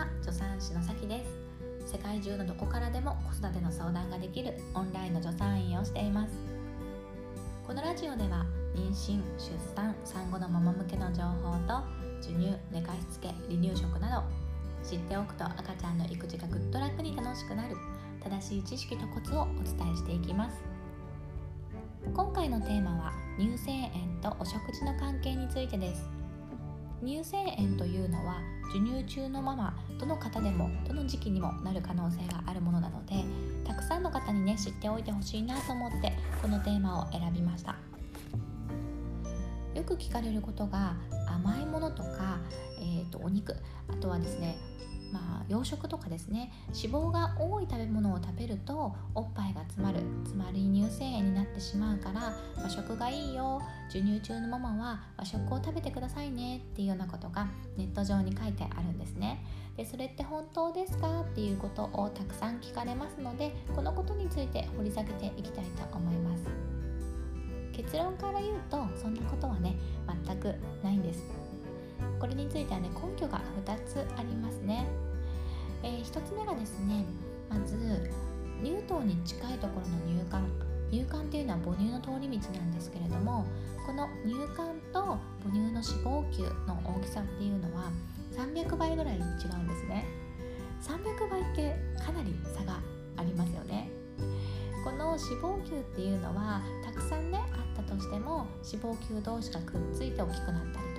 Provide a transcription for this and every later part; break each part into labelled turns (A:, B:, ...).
A: は。助産師のさきです。世界中のどこからでも子育ての相談ができるオンラインの助産院をしています。このラジオでは妊娠出産産後のママ向けの情報と授乳寝かしつけ離乳食など知っておくと赤ちゃんの育児がぐっと楽に楽しくなる正しい知識とコツをお伝えしていきます。今回のテーマは乳腺炎とお食事の関係についてです。乳腺炎というのは授乳中のママどの方でもどの時期にもなる可能性があるものなのでたくさんの方にね知っておいてほしいなと思ってこのテーマを選びました。よく聞かれることが甘いものとか、えーと、お肉あとはですねまあ、洋食とかですね脂肪が多い食べ物を食べるとおっぱいが詰まる。つまり乳から和食がいいよ授乳中のママは和食を食べてくださいねっていうようなことがネット上に書いてあるんですね。でそれって本当ですかっていうことをたくさん聞かれますのでこのことについて掘り下げていきたいと思います。結論から言うとそんなことはね全くないんです。これについてはね根拠が2つありますね、えー、1つ目がですねまず乳頭に近いところの乳管乳管っていうのは母乳の通り道なんですけれどもこの乳管と母乳の脂肪球の大きさっていうのは300倍ぐらい違うんですね。300倍ってかなり差がありますよね。この脂肪球っていうのはたくさんねあったとしても脂肪球同士がくっついて大きくなったり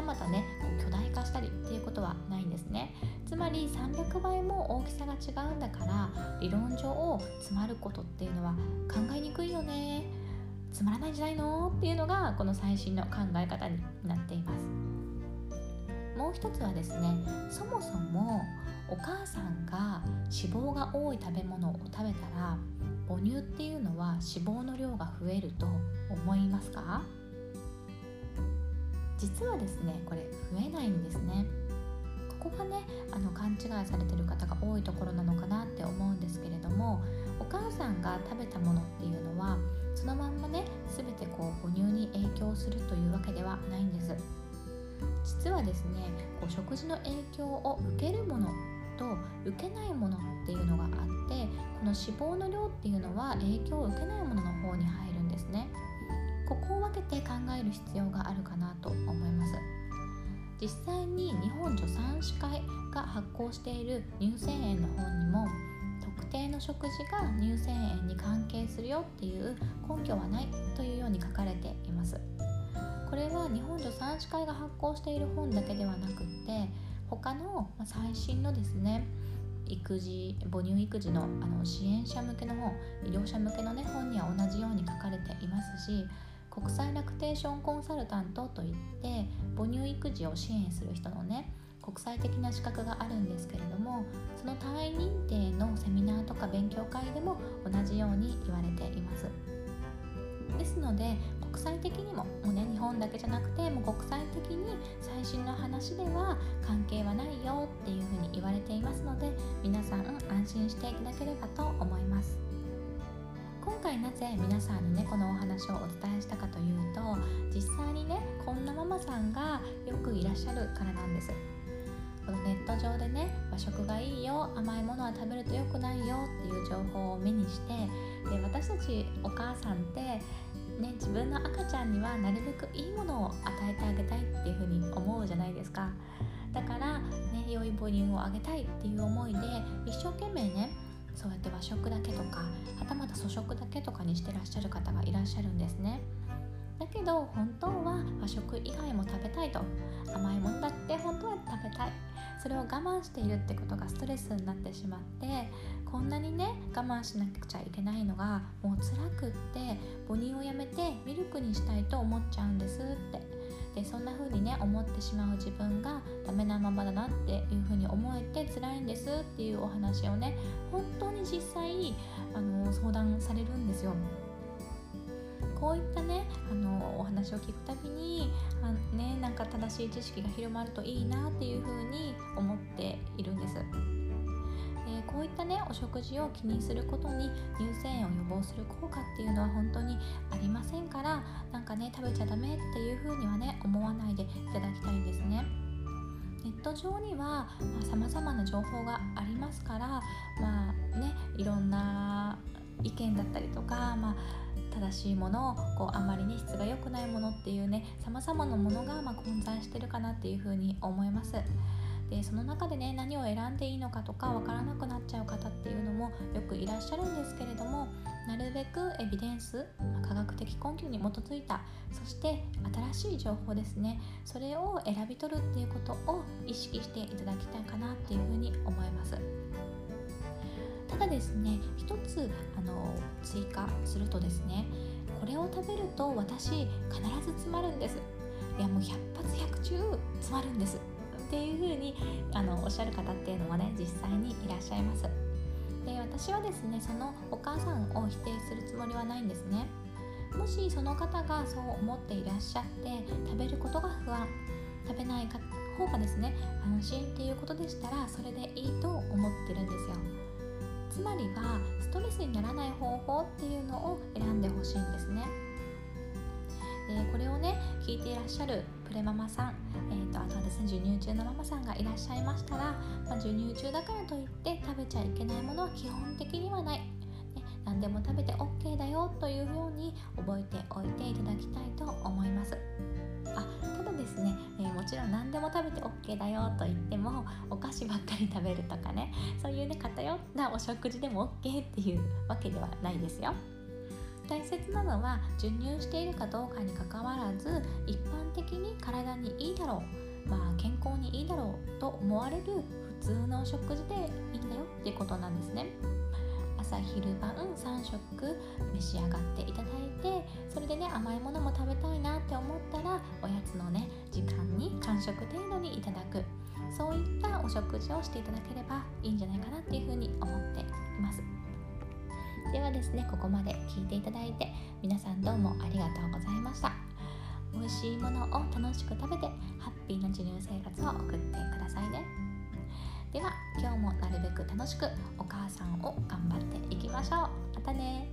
A: たまたね巨大化したりっていうことはないんですね。つまり300倍も大きさが違うんだから理論上詰まることっていうのは考えにくいよね。つまらないんじゃないのっていうのがこの最新の考え方になっています。もう一つはですねそもそもお母さんが脂肪が多い食べ物を食べたら母乳っていうのは脂肪の量が増えると思いますか？実はですねこれ増えないんですね。ここがねあの勘違いされてる方が多いところなのかなって思うんですけれどもお母さんが食べたものっていうのはそのまんまね全てこう母乳に影響するというわけではないんです。実はですねこう食事の影響を受けるものと受けないものっていうのがあってこの脂肪の量っていうのは影響を受けないものの方に入るんですね。ここを分けて考える必要があるかなと思います。実際に日本助産師会が発行している乳腺炎の本にも特定の食事が乳腺炎に関係するよっていう根拠はないというように書かれています。これは日本助産師会が発行している本だけではなくって他の最新のですね育児母乳育児のあの支援者向けの本医療者向けの、ね、本には同じように書かれていますし国際ラクテーションコンサルタントといって母乳育児を支援する人のね国際的な資格があるんですけれどもその単位認定のセミナーとか勉強会でも同じように言われていますですので国際的にももう、ね、日本だけじゃなくてもう国際的に最新の話では関係はないよっていうふうに言われていますので皆さん安心していただければと思います。今回なぜ皆さんにねこのお話をお伝えしたかというと実際にねこんなママさんがよくいらっしゃるからなんです。このネット上でね和食がいいよ甘いものは食べると良くないよっていう情報を目にしてで私たちお母さんってね自分の赤ちゃんにはなるべくいいものを与えてあげたいっていうふうに思うじゃないですか。だからね良い母乳をあげたいっていう思いで一生懸命ねそうやって和食だけとかはたまた粗食だけとかにしてらっしゃる方がいらっしゃるんですね。だけど本当は和食以外も食べたいと。甘いものだって本当は食べたい。それを我慢しているってことがストレスになってしまってこんなにね我慢しなくちゃいけないのがもう辛くって母乳をやめてミルクにしたいと思っちゃうんですって。でそんな風にね思ってしまう自分がダメなままだなっていう風に思えて辛いんですっていうお話をね本当に実際あの相談されるんですよ。こういったねあのお話を聞くたびにあ、ね、なんか正しい知識が広まるといいなっていう風に思っているんです。えこういったねお食事を気にすることに乳腺炎を予防する効果っていうのは本当にりませんからなんかね食べちゃダメっていう風にはね思わないでいただきたいんですねネット上にはさまざ、まな情報がありますからまあねいろんな意見だったりとか、まあ、正しいものをこうあんまりね質が良くないものっていうねさまざまなものがま混在してるかなっていうふうに思います。でその中でね何を選んでいいのかとかわからなくなっちゃう方っていうのもよくいらっしゃるんですけれどもるべくエビデンス、科学的根拠に基づいたそして新しい情報ですね。それを選び取るっていうことを意識していただきたいかなっていうふうに思います。ただですね一つあの追加するとですねこれを食べると私必ず詰まるんです。いやもう100発100中詰まるんです。っていう風にあのおっしゃる方っていうのもね実際にいらっしゃいます。私はですねそのお母さんを否定するつもりはないんですね。もしその方がそう思っていらっしゃって食べることが不安食べない方がですね安心っていうことでしたらそれでいいと思ってるんですよ。つまりはストレスにならない方法っていうのを選んでほしいんですね。でこれをね聞いていらっしゃるプレママさん、えーと、あとはですね授乳中のママさんがいらっしゃいましたら、まあ、授乳中だからといって食べちゃいけないものは基本的にはない、ね、何でも食べて OK だよというように覚えておいていただきたいと思います。あただですね、えー、もちろん何でも食べて OK だよと言ってもお菓子ばっかり食べるとかねそういうね偏ったお食事でも OK っていうわけではないですよ。大切なのは授乳しているかどうかにかかわらず一般的に体にいいだろう、まあ、健康にいいだろうと思われる普通の食事でいいんだよっていうことなんですね。朝昼晩3食召し上がっていただいてそれでね甘いものも食べたいなって思ったらおやつのね時間に間食程度にいただくそういったお食事をしていただければいいんじゃないかなっていうふうに思っています。ではですねここまで聞いていただいて皆さんどうもありがとうございました。美味しいものを楽しく食べてハッピーな授乳生活を送ってくださいね。では今日もなるべく楽しくお母さんを頑張っていきましょう。またね